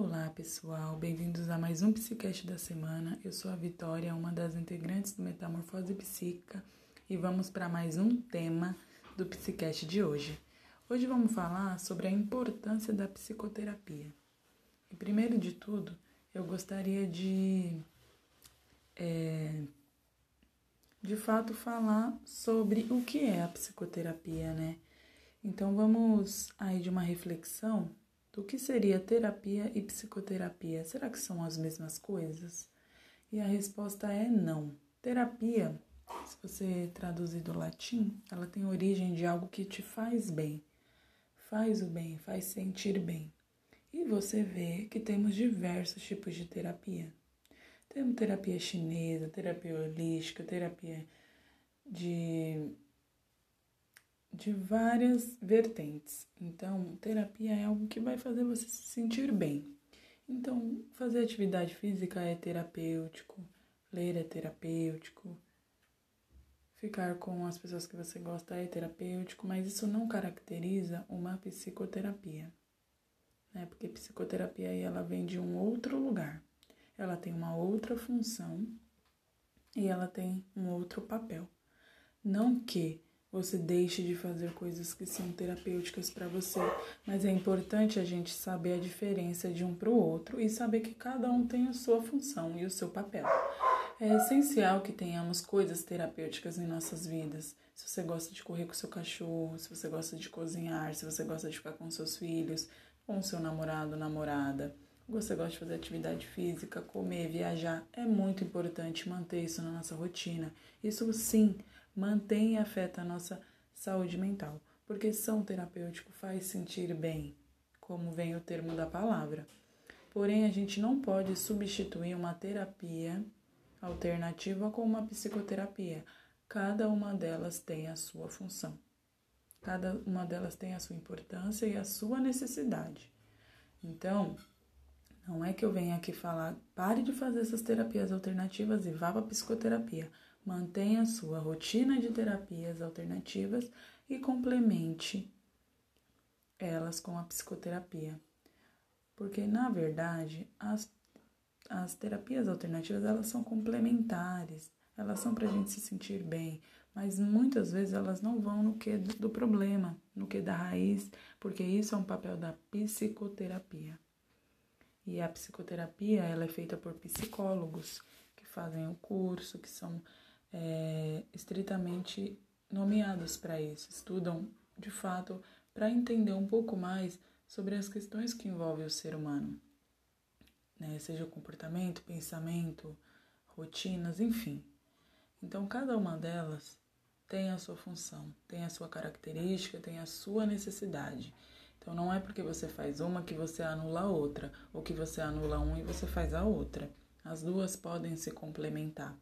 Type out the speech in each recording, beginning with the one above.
Olá pessoal, bem-vindos a mais um Psicast da semana. Eu sou a Vitória, uma das integrantes do Metamorfose Psíquica, e vamos para mais um tema do Psicast de hoje. Hoje vamos falar sobre a importância da psicoterapia. E primeiro de tudo, eu gostaria de, é, de fato, falar sobre o que é a psicoterapia, né? Então vamos aí de uma reflexão do que seria terapia e psicoterapia. Será que são as mesmas coisas? E a resposta é não. Terapia, se você traduzir do latim, ela tem origem de algo que te faz bem. Faz o bem, faz sentir bem. E você vê que temos diversos tipos de terapia. Temos terapia chinesa, terapia holística, terapia de de várias vertentes. Então, terapia é algo que vai fazer você se sentir bem. Então, fazer atividade física é terapêutico, ler é terapêutico, ficar com as pessoas que você gosta é terapêutico, mas isso não caracteriza uma psicoterapia, né? Porque psicoterapia aí ela vem de um outro lugar, ela tem uma outra função e ela tem um outro papel. Não que você deixe de fazer coisas que são terapêuticas para você, mas é importante a gente saber a diferença de um para o outro e saber que cada um tem a sua função e o seu papel. É essencial que tenhamos coisas terapêuticas em nossas vidas. Se você gosta de correr com seu cachorro, se você gosta de cozinhar, se você gosta de ficar com seus filhos, com seu namorado, namorada, você gosta de fazer atividade física, comer, viajar, é muito importante manter isso na nossa rotina. Isso sim mantém e afeta a nossa saúde mental, porque são terapêutico faz sentir bem, como vem o termo da palavra. Porém, a gente não pode substituir uma terapia alternativa com uma psicoterapia. Cada uma delas tem a sua função. Cada uma delas tem a sua importância e a sua necessidade. Então, não é que eu venha aqui falar, pare de fazer essas terapias alternativas e vá para a psicoterapia. Mantenha sua rotina de terapias alternativas e complemente elas com a psicoterapia. Porque, na verdade, as, as terapias alternativas elas são complementares, elas são para a gente se sentir bem, mas muitas vezes elas não vão no que do problema, no que da raiz, porque isso é um papel da psicoterapia. E a psicoterapia ela é feita por psicólogos que fazem o curso, que são é, estritamente nomeados para isso, estudam de fato para entender um pouco mais sobre as questões que envolvem o ser humano, né? seja o comportamento, pensamento, rotinas, enfim. Então, cada uma delas tem a sua função, tem a sua característica, tem a sua necessidade. Então, não é porque você faz uma que você anula a outra, ou que você anula uma e você faz a outra. As duas podem se complementar.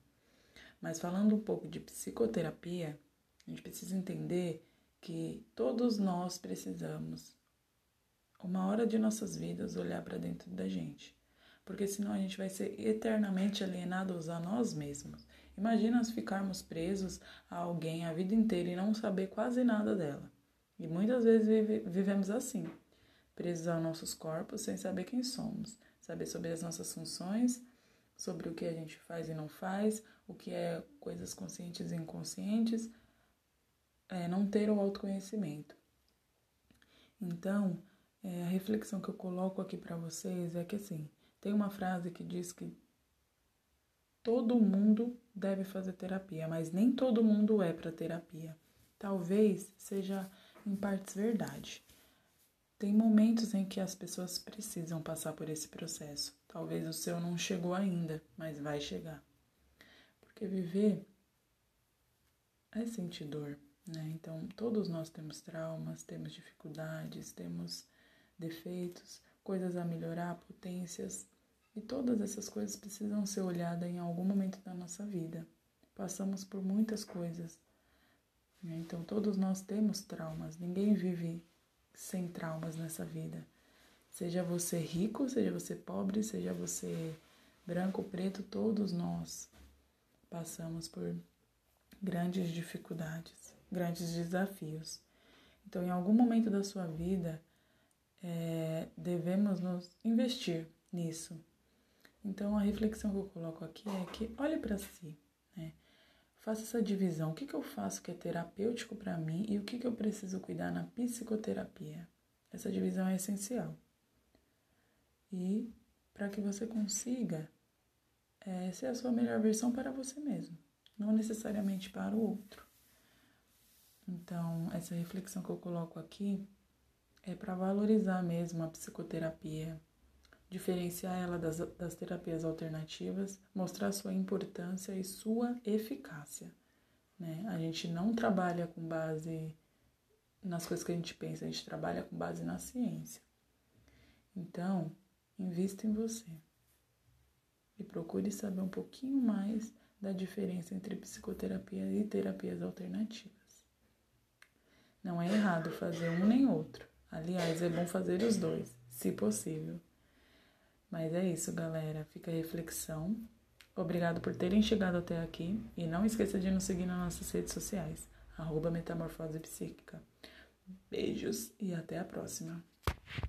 Mas falando um pouco de psicoterapia, a gente precisa entender que todos nós precisamos, uma hora de nossas vidas, olhar para dentro da gente. Porque senão a gente vai ser eternamente alienados a nós mesmos. Imagina nós ficarmos presos a alguém a vida inteira e não saber quase nada dela. E muitas vezes vive, vivemos assim, presos aos nossos corpos sem saber quem somos, saber sobre as nossas funções, sobre o que a gente faz e não faz, o que é coisas conscientes e inconscientes, é não ter o autoconhecimento. Então, é, a reflexão que eu coloco aqui para vocês é que assim, tem uma frase que diz que todo mundo deve fazer terapia, mas nem todo mundo é para terapia. Talvez seja em partes verdade. Tem momentos em que as pessoas precisam passar por esse processo. Talvez o seu não chegou ainda, mas vai chegar. Porque viver é sentir dor, né? Então, todos nós temos traumas, temos dificuldades, temos defeitos, coisas a melhorar, potências, e todas essas coisas precisam ser olhadas em algum momento da nossa vida. Passamos por muitas coisas. Né? Então, todos nós temos traumas, ninguém vive sem traumas nessa vida. Seja você rico, seja você pobre, seja você branco, preto, todos nós passamos por grandes dificuldades, grandes desafios. Então, em algum momento da sua vida, é, devemos nos investir nisso. Então, a reflexão que eu coloco aqui é que olhe para si, né? Faça essa divisão. O que, que eu faço que é terapêutico para mim e o que, que eu preciso cuidar na psicoterapia. Essa divisão é essencial. E para que você consiga é, ser a sua melhor versão para você mesmo, não necessariamente para o outro. Então, essa reflexão que eu coloco aqui é para valorizar mesmo a psicoterapia, diferenciar ela das, das terapias alternativas, mostrar sua importância e sua eficácia. Né? A gente não trabalha com base nas coisas que a gente pensa, a gente trabalha com base na ciência. Então, invista em você e procure saber um pouquinho mais da diferença entre psicoterapia e terapias alternativas. Não é errado fazer um nem outro. Aliás, é bom fazer os dois, se possível. Mas é isso, galera. Fica a reflexão. Obrigado por terem chegado até aqui. E não esqueça de nos seguir nas nossas redes sociais. Arroba Metamorfose Psíquica. Beijos e até a próxima.